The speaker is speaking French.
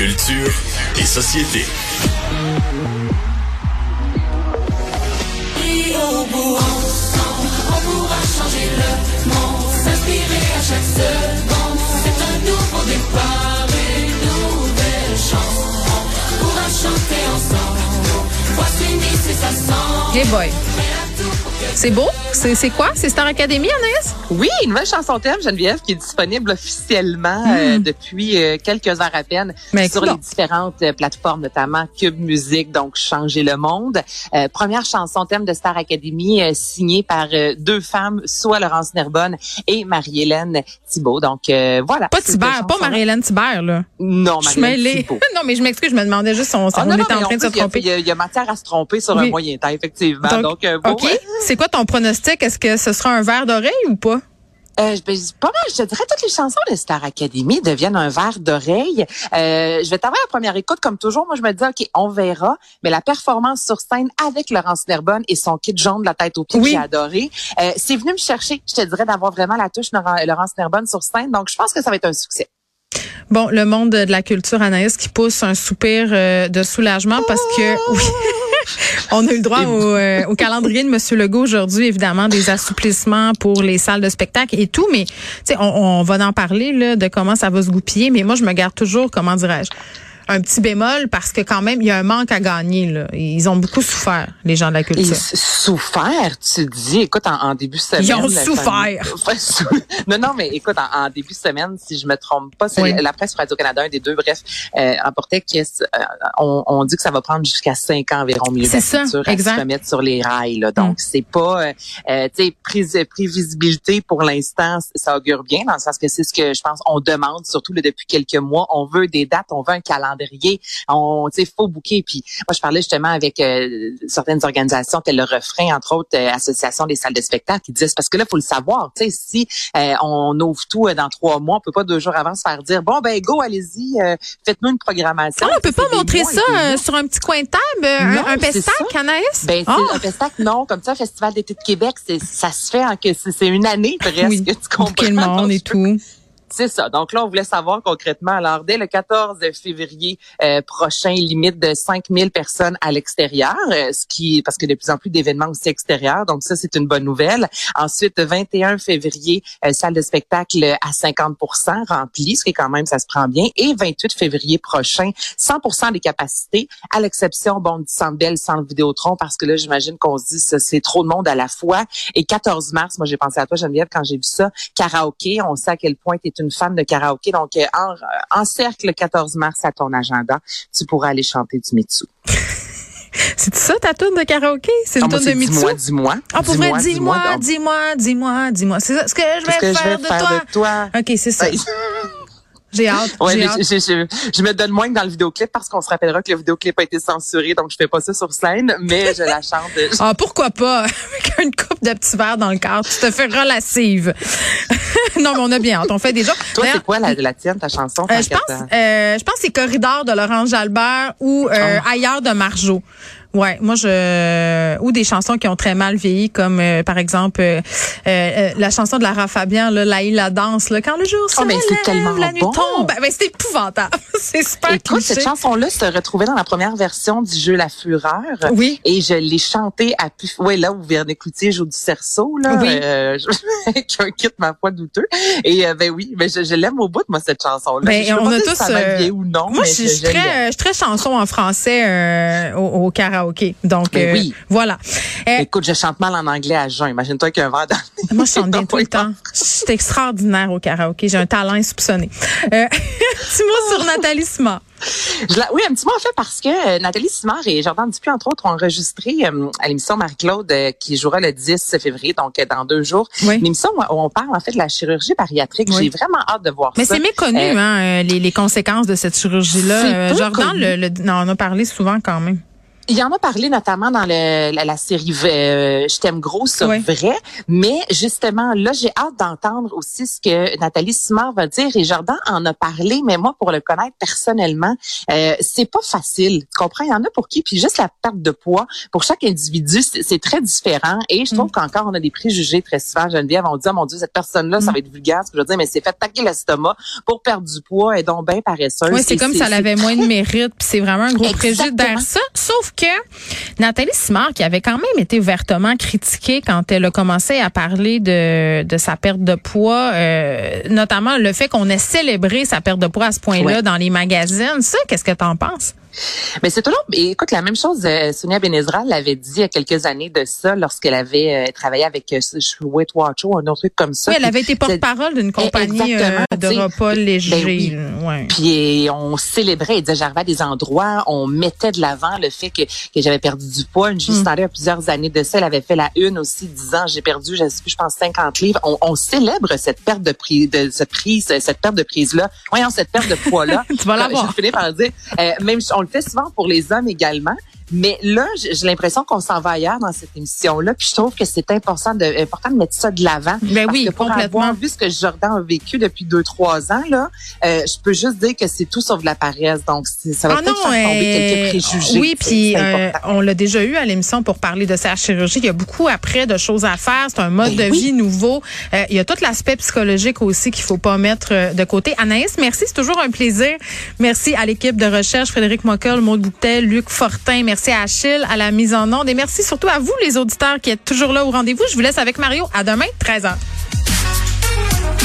Culture et société. au bout ensemble, on pourra changer le monde, s'inspirer à chaque seconde. C'est un nouveau départ, une nouvelle chance. On pourra chanter ensemble. Voici Nice et ça sent. Hey boy. C'est beau? C'est quoi? C'est Star Academy, Anaïs? Oui, une nouvelle chanson thème, Geneviève, qui est disponible officiellement euh, depuis euh, quelques heures à peine Mais sur les différentes euh, plateformes, notamment Cube Musique, donc Changer le monde. Euh, première chanson thème de Star Academy euh, signée par deux femmes, soit Laurence Nerbonne et Marie-Hélène Thibault. Donc euh, voilà. Pas Thibert, pas. Marie-Hélène Thibert, là. Non, Marie-Hélène non, mais je m'excuse, je me demandais juste si on, Ah, on non, était en train de se plus, il y a- tromper. Il y, a, il y a matière à se tromper sur Oui. un moyen temps, effectivement. Donc, Donc, euh, OK. C'est quoi ton pronostic? Est-ce que ce sera un verre d'oreille ou pas? Euh, ben, pas mal, je te dirais toutes les chansons de Star Academy deviennent un verre d'oreille. Euh, je vais t'avoir la première écoute comme toujours. Moi, je me dis ok, on verra. Mais la performance sur scène avec Laurence Nerbonne et son kit jaune de la tête aux pieds, Oui. j'ai adoré. Euh, c'est venu me chercher. Je te dirais d'avoir vraiment la touche Laurence Nerbonne sur scène. Donc, je pense que ça va être un succès. Bon, le monde de la culture, Anaïs, qui pousse un soupir de soulagement parce que, oui, on a eu le droit au, euh, au calendrier de Monsieur Legault aujourd'hui, évidemment, des assouplissements pour les salles de spectacle et tout, mais tu sais, on, on va en parler là, de comment ça va se goupiller, mais moi, je me garde toujours, comment dirais-je, un petit bémol parce que quand même, il y a un manque à gagner. Là. Ils ont beaucoup souffert, les gens de la culture. s- souffert, tu dis, écoute, en, en début de semaine. Ils ont souffert. Non, non, mais écoute, en, en début de semaine, si je me trompe pas, c'est Oui. la presse Radio-Canada, un des deux, bref, euh, rapportait que euh, on, on dit que ça va prendre jusqu'à cinq ans environ milieu de la ça, culture à se remettre sur les rails. Là. Donc, Mm. c'est pas, euh, euh, tu sais, prise, prévisibilité pour l'instant, ça augure bien, dans le sens que c'est ce que je pense on demande, surtout là, depuis quelques mois. On veut des dates, on veut un calendrier, on, tu sais, faut booker. Puis moi, je parlais justement avec euh, certaines organisations, telles le refrain, entre autres, euh, Association des salles de spectacle, qui disaient, c'est parce que là, faut le savoir, tu sais, si euh, on ouvre tout euh, dans trois mois, on peut pas deux jours avant se faire dire, bon, ben, go, allez-y, euh, faites-nous une programmation. Ah, on peut pas montrer mois ça euh, sur un petit coin de table, Non, un, pestac. Anaïs? Ben, Ah! un pestac, non, comme ça, Festival d'été de Québec, c'est, ça se fait en que c'est, une année presque, Oui, tu comprends? bouquer le monde et tout. C'est ça. Donc là, on voulait savoir concrètement. Alors, dès le 14 février euh, prochain, limite de 5000 personnes à l'extérieur, euh, ce qui parce que de plus en plus d'événements aussi extérieurs. Donc ça, c'est une bonne nouvelle. Ensuite, 21 février, euh, salle de spectacle à 50 remplie, ce qui est quand même, ça se prend bien. Et 28 février prochain, 100% des capacités, à l'exception, bon, du Centre Bell, Centre Vidéotron, parce que là, j'imagine qu'on se dit, c'est trop de monde à la fois. Et 14 mars, moi, j'ai pensé à toi, Geneviève, quand j'ai vu ça, karaoké. On sait à quel point tu une fan de karaoké. Donc, euh, en, encercle le 14 mars à ton agenda. Tu pourras aller chanter du Mitsu. C'est ça ta tourne de karaoké? C'est une Ah, tourne de Mitsu? Dis-moi, dis-moi. Ah, pour vrai, Dis-moi, dis-moi, dis-moi, dis-moi. C'est ça ce que je vais, faire, de, faire toi. OK, c'est ça. J'ai hâte. Ouais, j'ai mais hâte. je, je, je, je me donne moins que dans le vidéoclip parce qu'on se rappellera que le vidéoclip a été censuré, donc je fais pas ça sur scène, mais je la chante. Ah, pourquoi pas? Avec une coupe de petits verres dans le cadre. Tu te fais relative. non, mais on a bien hâte. On fait déjà. Toi, D'ailleurs, c'est quoi la, la tienne, ta chanson? Euh, je pense, euh, je pense que c'est Corridor de Laurence Jalbert ou euh, Ah. Ailleurs de Marjo. Ouais, moi je ou des chansons qui ont très mal vieilli comme euh, par exemple euh, euh, la chanson de Lara Fabian là, la la danse là, quand le jour se Oh, mais c'est tellement la nuit bon. tombe. Ben, ben, c'est épouvantable. c'est super Écoute, cliché. cette chanson-là se retrouvait dans la première version du jeu La Fureur. Oui. Et je l'ai chantée à pu... Ouais, là où Véronique Cloutier joue du cerceau, là. Oui. Euh, je- un kit, ma foi, douteux. Et euh, ben oui, mais je, je l'aime au bout de moi, cette chanson-là. Ben, je sais on pas a si tous, ça euh, vieilli ou non, Moi, mais je suis je, je je très, je très chanson en français euh, au, au karaoké. Donc, Ben euh, oui. voilà. Euh, Écoute, je chante mal en anglais à jeun. Imagine-toi qu'un verre dans moi, je chante bien tout le temps. C'est extraordinaire au karaoké. J'ai un talent insoupçonné. Euh, petit mot sur Nathalie Simard. Je la- oui, un petit mot en fait parce que euh, Nathalie Simard et Jordan Dupuis, entre autres, ont enregistré euh, à l'émission Marie-Claude euh, qui jouera le 10 février, donc dans deux jours. Oui. Une émission où on parle en fait de la chirurgie bariatrique. Oui. J'ai vraiment hâte de voir Mais ça. c'est méconnu, hein, les, les conséquences de cette chirurgie-là. Jordan connu. le, le- non, on en a parlé souvent quand même. Il y en a parlé notamment dans le, la, la série euh, Je t'aime gros, Ouais. vrai. Mais justement, là, j'ai hâte d'entendre aussi ce que Nathalie Simard va dire. Et Jordan en a parlé, mais moi, pour le connaître personnellement, euh, c'est pas facile. Tu comprends? Il y en a pour qui? Puis juste la perte de poids, pour chaque individu, c'est c'est très différent. Et je trouve Mm. qu'encore, on a des préjugés très souvent. Geneviève, on dit, oh mon Dieu, cette personne-là, ça Mm. va être vulgaire. Ce que je veux dire, mais c'est fait taquer l'estomac pour perdre du poids et donc bien paresseuse. Oui, c'est comme ça avait moins de mérite, puis c'est vraiment un gros préjugé derrière ça. Sauf que Nathalie Simard, qui avait quand même été ouvertement critiquée quand elle a commencé à parler de, de sa perte de poids, euh, notamment le fait qu'on ait célébré sa perte de poids à ce point-là Ouais. dans les magazines. Ça, qu'est-ce que t'en penses? Mais c'est toujours, écoute, la même chose, euh, Sonia Benezra l'avait dit il y a quelques années de ça lorsqu'elle avait euh, travaillé avec euh, Weight Watcher ou un autre truc comme ça. Oui, elle avait été porte-parole d'une compagnie euh, de repas légers. Ben oui. ouais. Puis euh, on célébrait, elle disait, j'arrivais à des endroits, on mettait de l'avant le fait que, que j'avais perdu du poids. Une Mm. il y a plusieurs années de ça, elle avait fait la une aussi, disant, j'ai perdu, je sais plus, je pense 50 livres. On, on célèbre cette perte de prise, de cette prise, cette perte de prise là. Voyons cette perte de poids là. Tu vas l'avoir. Je finis par le dire. Même on le fait souvent pour les hommes également. Mais là, j'ai l'impression qu'on s'en va ailleurs dans cette émission-là. Puis je trouve que c'est important de, important de mettre ça de l'avant. Ben Parce oui, que pour complètement. avoir vu ce que Jordan a vécu depuis deux, trois ans, là, euh, je peux juste dire que c'est tout sauf de la paresse. Donc, ça va Ah peut-être faire tomber euh, quelques préjugés. Oui, puis euh, on l'a déjà eu à l'émission pour parler de sa chirurgie. Il y a beaucoup après de choses à faire. C'est un mode Ben de oui. vie nouveau. Euh, il y a tout l'aspect psychologique aussi qu'il faut pas mettre de côté. Anaïs, merci, c'est toujours un plaisir. Merci à l'équipe de recherche, Frédéric Mockel, Maud Boutet, Luc Fortin. Merci à Achille, à la mise en onde. Et merci surtout à vous, les auditeurs qui êtes toujours là au rendez-vous. Je vous laisse avec Mario. À demain, 13h.